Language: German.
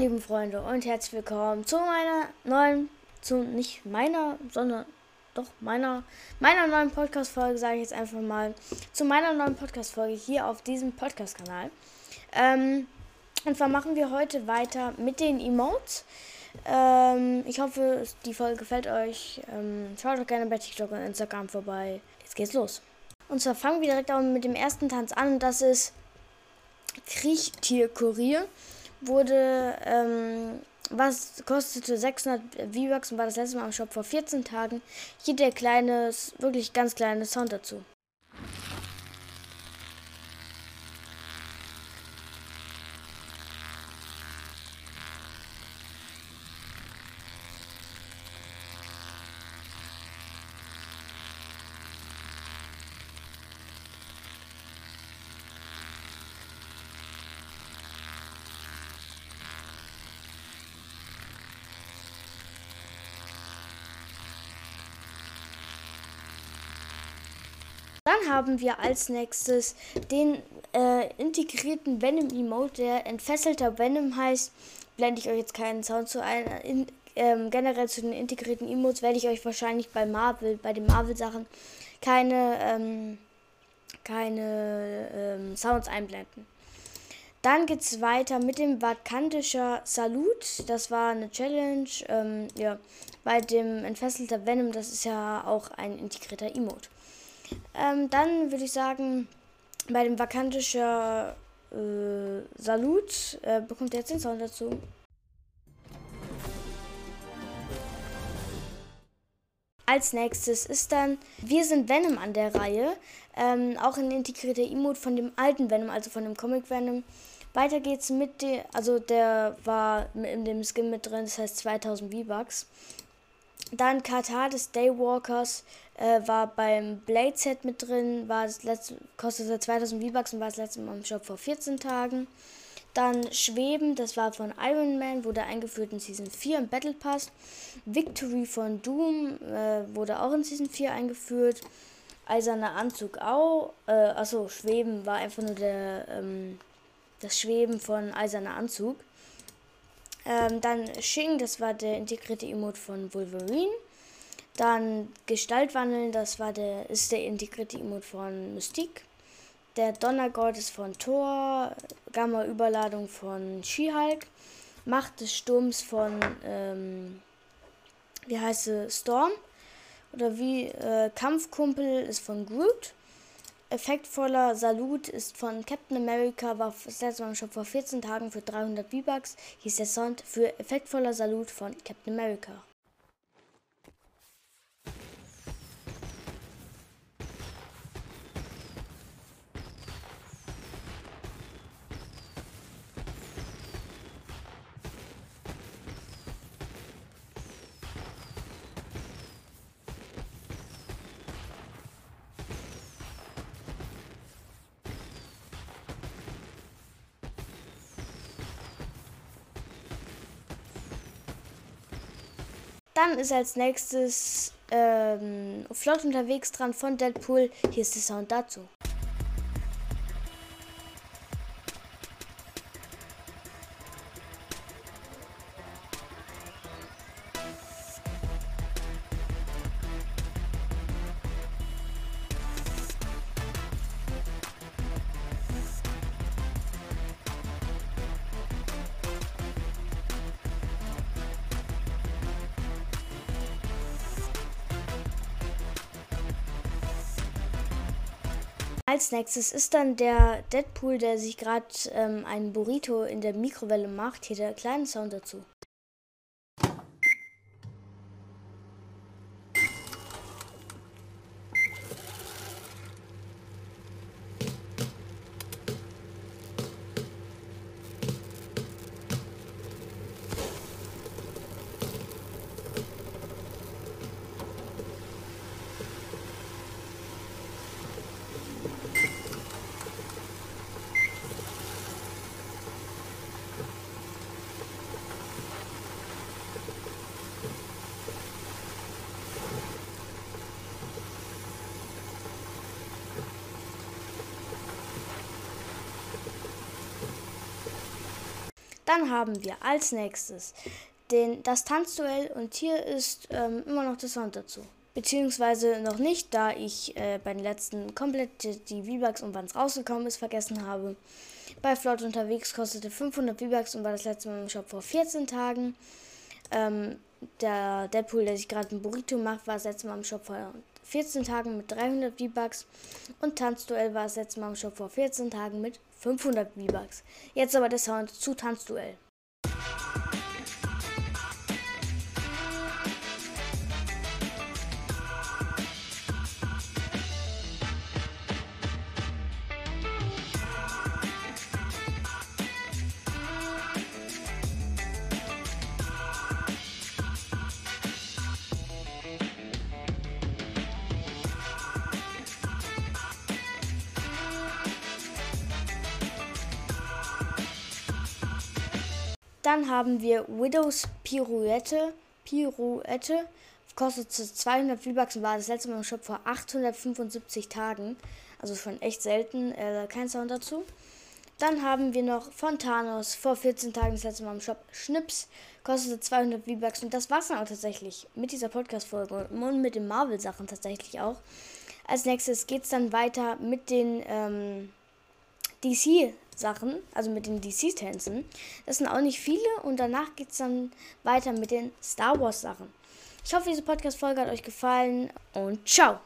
lieben Freunde und herzlich willkommen zu meiner neuen, zu nicht meiner, sondern doch meiner, meiner neuen Podcast-Folge, sage ich jetzt einfach mal, zu meiner neuen Podcast-Folge hier auf diesem Podcast-Kanal. Ähm, und zwar machen wir heute weiter mit den Emotes. Ähm, ich hoffe, die Folge gefällt euch. Ähm, schaut doch gerne bei TikTok und Instagram vorbei. Jetzt geht's los. Und zwar fangen wir direkt auch mit dem ersten Tanz an. Und das ist Kriechtier-Kurier. Wurde, ähm, was kostete 600 V-Bucks und war das letzte Mal am Shop vor 14 Tagen. Hier der kleine, wirklich ganz kleine Sound dazu. Dann haben wir als nächstes den äh, integrierten Venom-Emote, der entfesselter Venom heißt. Blende ich euch jetzt keinen Sound zu ein. In, ähm, generell zu den integrierten Emotes werde ich euch wahrscheinlich bei Marvel, bei den Marvel-Sachen, keine, ähm, keine ähm, Sounds einblenden. Dann geht es weiter mit dem vakantischer Salut. Das war eine Challenge. Ähm, ja, bei dem entfesselter Venom, das ist ja auch ein integrierter Emote. Ähm, dann würde ich sagen, bei dem vakantischer äh, Salut äh, bekommt ihr jetzt den Sound dazu. Als nächstes ist dann Wir sind Venom an der Reihe. Ähm, auch ein integrierter Emote von dem alten Venom, also von dem Comic Venom. Weiter geht's mit dem, also der war in dem Skin mit drin, das heißt 2000 V-Bucks. Dann Katar des Daywalkers äh, war beim Blade Set mit drin, war das letzte, kostete 2000 V-Bucks und war das letzte Mal im Shop vor 14 Tagen. Dann Schweben, das war von Iron Man, wurde eingeführt in Season 4 im Battle Pass. Victory von Doom äh, wurde auch in Season 4 eingeführt. Eiserner Anzug auch. Äh, achso, Schweben war einfach nur der, ähm, das Schweben von Eiserner Anzug. Ähm, dann Shing, das war der integrierte Emote von Wolverine. Dann Gestaltwandeln, das war der, ist der integrierte Emote von Mystique. Der Donnergott ist von Thor. Gamma-Überladung von She-Hulk. Macht des Sturms von, ähm, wie heißt sie, Storm. Oder wie, äh, Kampfkumpel ist von Groot. Effektvoller Salut ist von Captain America, war das letzte Mal schon vor 14 Tagen für 300 V-Bucks. Ist der Sound für Effektvoller Salut von Captain America. Dann ist als nächstes ähm, Flott unterwegs dran von Deadpool. Hier ist der Sound dazu. Als nächstes ist dann der Deadpool, der sich gerade ähm, einen Burrito in der Mikrowelle macht. Hier der kleine Sound dazu. Dann haben wir als nächstes den, das Tanzduell und hier ist ähm, immer noch der Sound dazu. Beziehungsweise noch nicht, da ich äh, bei den letzten komplett die V-Bucks und wann es rausgekommen ist vergessen habe. Bei Flot unterwegs kostete 500 V-Bucks und war das letzte Mal im Shop vor 14 Tagen. Ähm, der Deadpool, der sich gerade ein Burrito macht, war das letzte Mal im Shop vor 14 Tagen mit 300 V-Bucks und Tanzduell war das letzte Mal im Shop vor 14 Tagen mit 500 V-Bucks. Jetzt aber der Sound zu Tanzduell. Dann haben wir Widows Pirouette. Pirouette kostet 200 V-Bucks und war das letzte Mal im Shop vor 875 Tagen. Also schon echt selten. Äh, kein Sound dazu. Dann haben wir noch von Thanos vor 14 Tagen das letzte Mal im Shop Schnips. Kostete 200 V-Bucks. Und das war es dann auch tatsächlich mit dieser Podcast-Folge und mit den Marvel-Sachen tatsächlich auch. Als nächstes geht es dann weiter mit den ähm, DC Sachen, also mit den DC-Tänzen. Das sind auch nicht viele und danach geht es dann weiter mit den Star Wars-Sachen. Ich hoffe, diese Podcast-Folge hat euch gefallen und ciao!